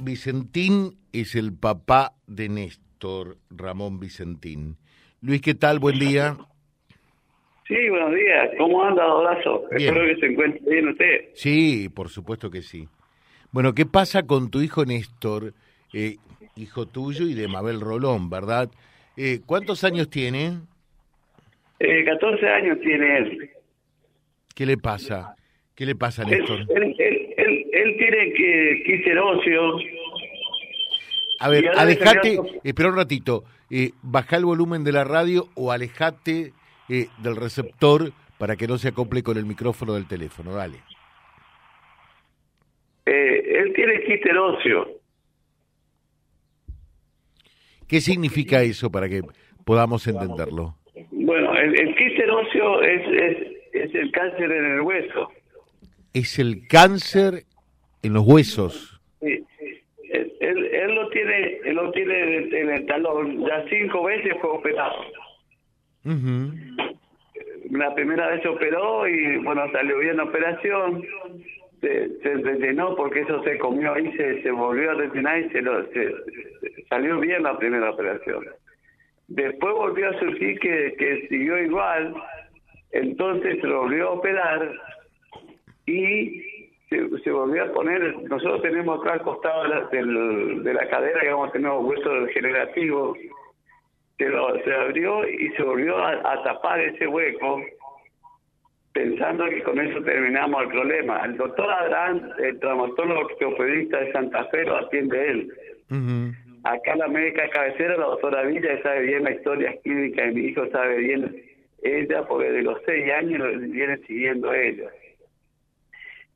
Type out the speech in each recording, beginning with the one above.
Vicentín es el papá de Néstor, Ramón Vicentín. Luis, ¿qué tal? Buen día. Sí, buenos días. ¿Cómo anda, Dorazo? Espero que se encuentre bien usted. Sí, por supuesto que sí. Bueno, ¿qué pasa con tu hijo Néstor, eh, hijo tuyo y de Mabel Rolón, verdad? Eh, ¿Cuántos años tiene? Eh, 14 años tiene él. ¿Qué le pasa? ¿Qué le pasa a Néstor? Él, él, tiene que quiser ocio. A ver, alejate, espera un ratito, eh, baja el volumen de la radio o alejate eh, del receptor para que no se acople con el micrófono del teléfono, dale. Eh, él tiene ocio. ¿Qué significa eso para que podamos entenderlo? Bueno, el, el es, es, es el cáncer en el hueso es el cáncer en los huesos. Sí, él, él, lo tiene, él lo tiene en el talón, ya cinco veces fue operado. La primera vez se operó y bueno, salió bien la operación, se, se porque eso se comió y se, se volvió a retinar y se, lo, se, salió bien la primera operación. Después volvió a surgir que, que siguió igual, entonces se volvió a operar y se, volvió a poner, nosotros tenemos acá al costado de la, de la cadera, digamos, tenemos hueso degenerativo, se, lo, se abrió y se volvió a, tapar ese hueco, pensando que con eso terminamos el problema. El doctor Adrán, el traumatólogo ortopedista de Santa Fe, lo atiende él. Acá la médica de cabecera, la doctora Villa, sabe bien la historia clínica de mi hijo, sabe bien ella, porque de los seis años viene siguiendo ella.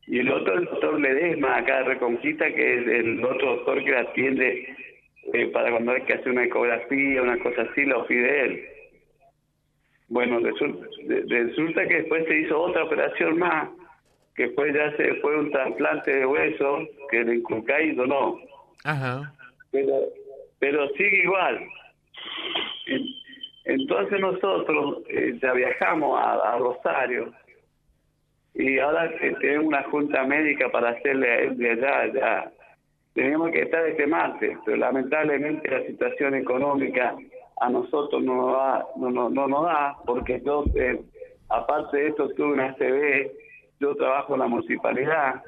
Y el otro, el doctor Ledesma, acá de Reconquista, que es el otro doctor que la atiende eh, para cuando hay que hacer una ecografía, una cosa así, lo pide él. Bueno, resulta, resulta que después se hizo otra operación más, que después ya se fue un trasplante de hueso, que el inculcaído no. Ajá. Pero, pero sigue igual. Entonces nosotros eh, ya viajamos a Rosario y ahora tenemos una junta médica para hacerle a de allá, ya. Tenemos que estar este martes, pero lamentablemente la situación económica a nosotros no nos da, no, no, no nos da, porque yo, eh, aparte de esto, tuve una CB, yo trabajo en la municipalidad,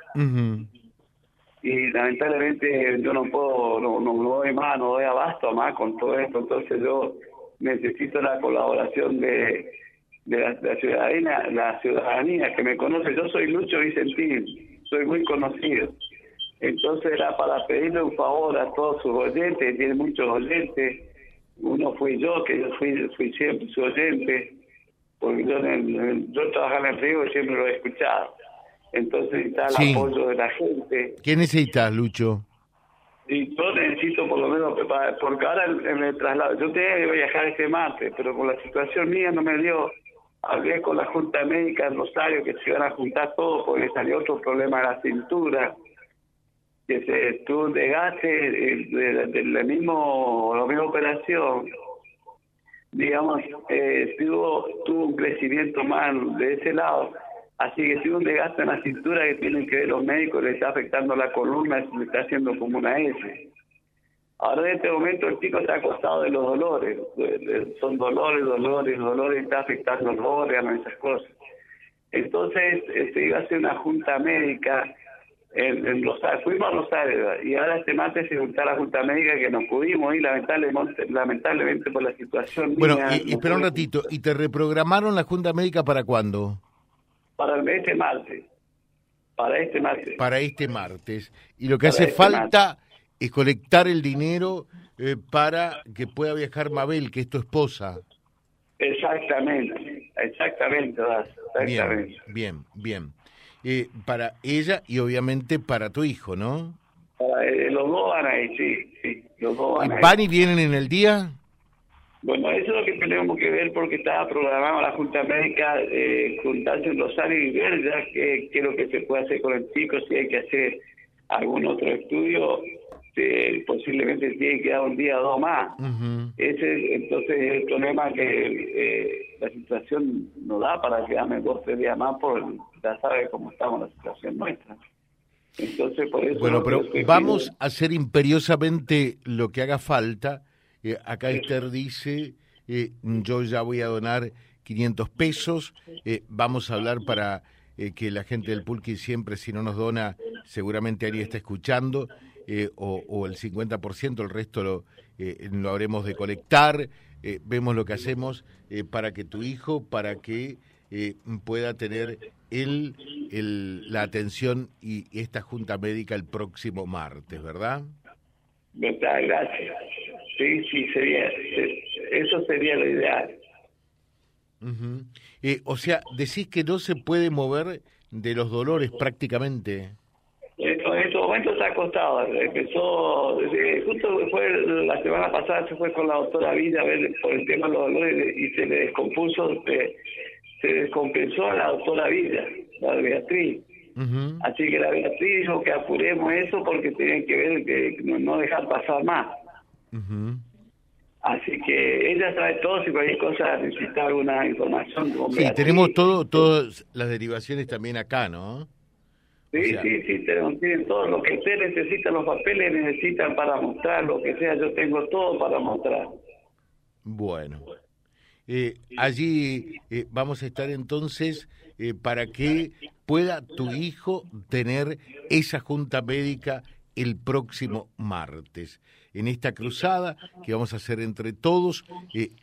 y lamentablemente yo no puedo, no, no, no doy más, no doy abasto más con todo esto, entonces yo necesito la colaboración de de la, ciudadanía, la ciudadanía que me conoce. Yo soy Lucho Vicentín, soy muy conocido. Entonces era para pedirle un favor a todos sus oyentes, tiene muchos oyentes. Uno fui yo, que yo fui, fui siempre su oyente, porque yo, en, yo trabajaba en el río y siempre lo he escuchado. Entonces está el apoyo de la gente. ¿Qué necesitas, Lucho? Y yo necesito por lo menos, porque ahora en el traslado, yo tenía que viajar este martes, pero con la situación mía no me dio hablé con la Junta Médica en Rosario que se iban a juntar todos porque salió otro problema de la cintura, que se tuvo un desgaste de, la, mismo, la misma operación. Digamos, eh, tuvo, tuvo un crecimiento más de ese lado. Así que tuvo un desgaste en la cintura que tienen que ver los médicos, le está afectando la columna, le está haciendo como una S. Ahora en este momento el chico está acostado de los dolores, son dolores, dolores, dolores, está afectando los órganos, esas cosas. Entonces este, iba a hacer una junta médica en, en Rosario, fuimos a Rosario y ahora este martes se juntó la junta médica que no pudimos ir lamentablemente, lamentablemente por la situación. Bueno, y, espera un ratito, ¿y te reprogramaron la junta médica para cuándo? Para el este martes. Para este martes. Para este martes. Y lo que hace este falta es colectar el dinero eh, para que pueda viajar Mabel, que es tu esposa. Exactamente, exactamente, Bien, bien, bien. Eh, para ella y obviamente para tu hijo, ¿no? Eh, los dos van ahí, sí, sí, los dos van, ¿Van y vienen en el día? Bueno, eso es lo que tenemos que ver porque estaba programado la Junta Médica eh, juntarse en Rosario y ver ya qué, qué es lo que se puede hacer con el chico, si hay que hacer algún otro estudio este, posiblemente tiene que dar un día o dos más. Ese entonces el problema que eh, la situación no da para quedarme dos tres días más, por ya sabe cómo estamos la situación nuestra. Entonces, por eso bueno, pero vamos a hacer imperiosamente lo que haga falta. Eh, acá Esther dice, eh, yo ya voy a donar 500 pesos, eh, vamos a hablar para que la gente del Pulqui siempre, si no nos dona, seguramente Ari está escuchando, o, o, el 50%, el resto lo, lo habremos de colectar, vemos lo que hacemos para que tu hijo, para que pueda tener el, el, la atención y esta junta médica el próximo martes, ¿verdad? Verdad, gracias. Sí, sí, sería, eso sería lo ideal. eh, o sea, decís que no se puede mover de los dolores prácticamente. En, estos momentos está acostado. Empezó, justo fue la semana pasada, se fue con la doctora Vida a ver por el tema de los dolores y se le descompuso. De, se descompensó a la doctora Vida, la Beatriz. Así que la Beatriz dijo que apuremos eso porque tienen que ver que no, dejar pasar más. Así que ella sabe todo, si cualquier cosa necesita alguna información. Sí, tenemos todo, todas las derivaciones también acá, ¿no? Sí, sí, sí, tenemos, tienen todo lo que usted necesita, los papeles necesitan para mostrar, lo que sea, yo tengo todo para mostrar. Bueno. Eh, allí eh, vamos a estar entonces eh, para que pueda tu hijo tener esa junta médica el próximo martes. En esta cruzada que vamos a hacer entre todos,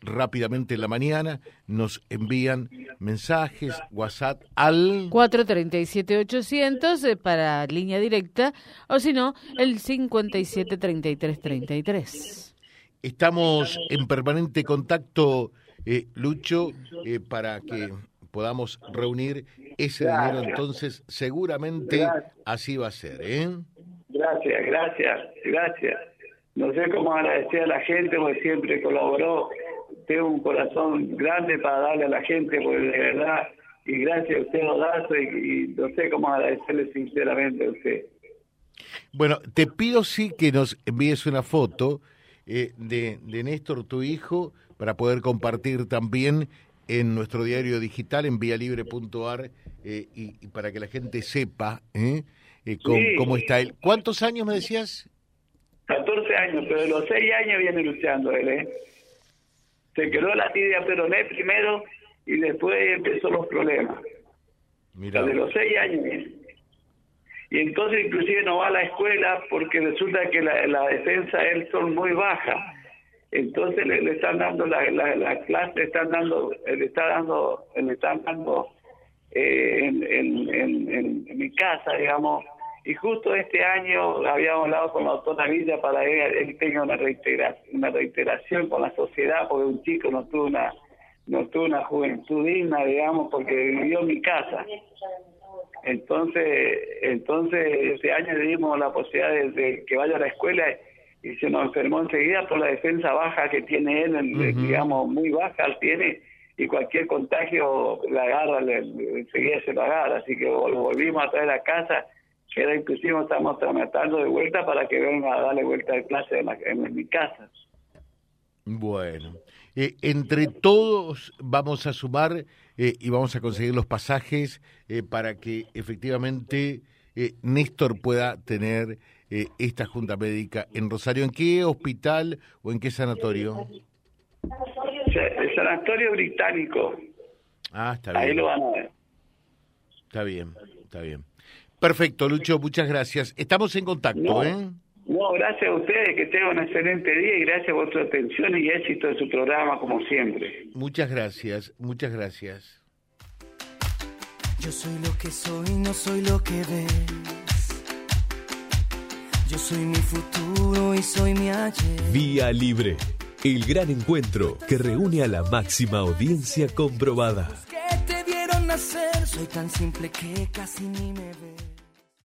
rápidamente en la mañana nos envían mensajes, WhatsApp al 437-800 para línea directa o si no, el 573333. Estamos en permanente contacto eh, Lucho, eh, para que podamos reunir ese dinero, entonces seguramente así va a ser. ¿eh? Gracias, gracias, gracias. No sé cómo agradecer a la gente, porque siempre colaboró. Tengo un corazón grande para darle a la gente, porque de verdad, y gracias a usted, Odazo, y, y no sé cómo agradecerle sinceramente a usted. Bueno, te pido sí que nos envíes una foto eh, de, de Néstor, tu hijo, para poder compartir también en nuestro diario digital en vialibre.ar eh, y, para que la gente sepa eh, eh cómo, está él. ¿Cuántos años me decías? 14 años, pero de los 6 años viene luchando él. ¿eh? Se quedó la tibia peroné primero y después empezó los problemas. Mira. De los 6 años Y entonces inclusive no va a la escuela porque resulta que la, la defensa de él son muy bajas entonces le, están dando la, la, clase, le están dando, le está dando, le están dando eh, en, en, en, mi casa, digamos, y justo este año habíamos hablado con la doctora Villa para que él tenga una reiteración, una reiteración con la sociedad, porque un chico no tuvo una no tuvo una juventud digna, digamos, porque vivió en mi casa. Entonces, entonces este año le dimos la posibilidad de que vaya a la escuela y se nos enfermó enseguida por la defensa baja que tiene él, digamos, muy baja tiene, y cualquier contagio la agarra, le, enseguida se lo agarra, así que volvimos a traer a casa, que era inclusive estamos tramitando de vuelta para que venga a darle vuelta de clase en, mi casa. Bueno, eh, entre todos vamos a sumar eh, y vamos a conseguir los pasajes eh, para que efectivamente Néstor pueda tener eh, esta junta médica en Rosario. ¿En qué hospital o en qué sanatorio? El sanatorio británico. Ah, está bien. Ahí lo van a ver. Está bien, está bien. Perfecto, Lucho, muchas gracias. Estamos en contacto, ¿eh? No, gracias a ustedes, que tengan un excelente día y gracias a vuestra atención y éxito de su programa, como siempre. Muchas gracias, muchas gracias. Yo soy lo que soy, no soy lo que ves. Yo soy mi futuro y soy mi ayer. Vía Libre, el gran encuentro que reúne a la máxima audiencia comprobada. Que te dieron nacer, soy tan simple que casi ni me ve.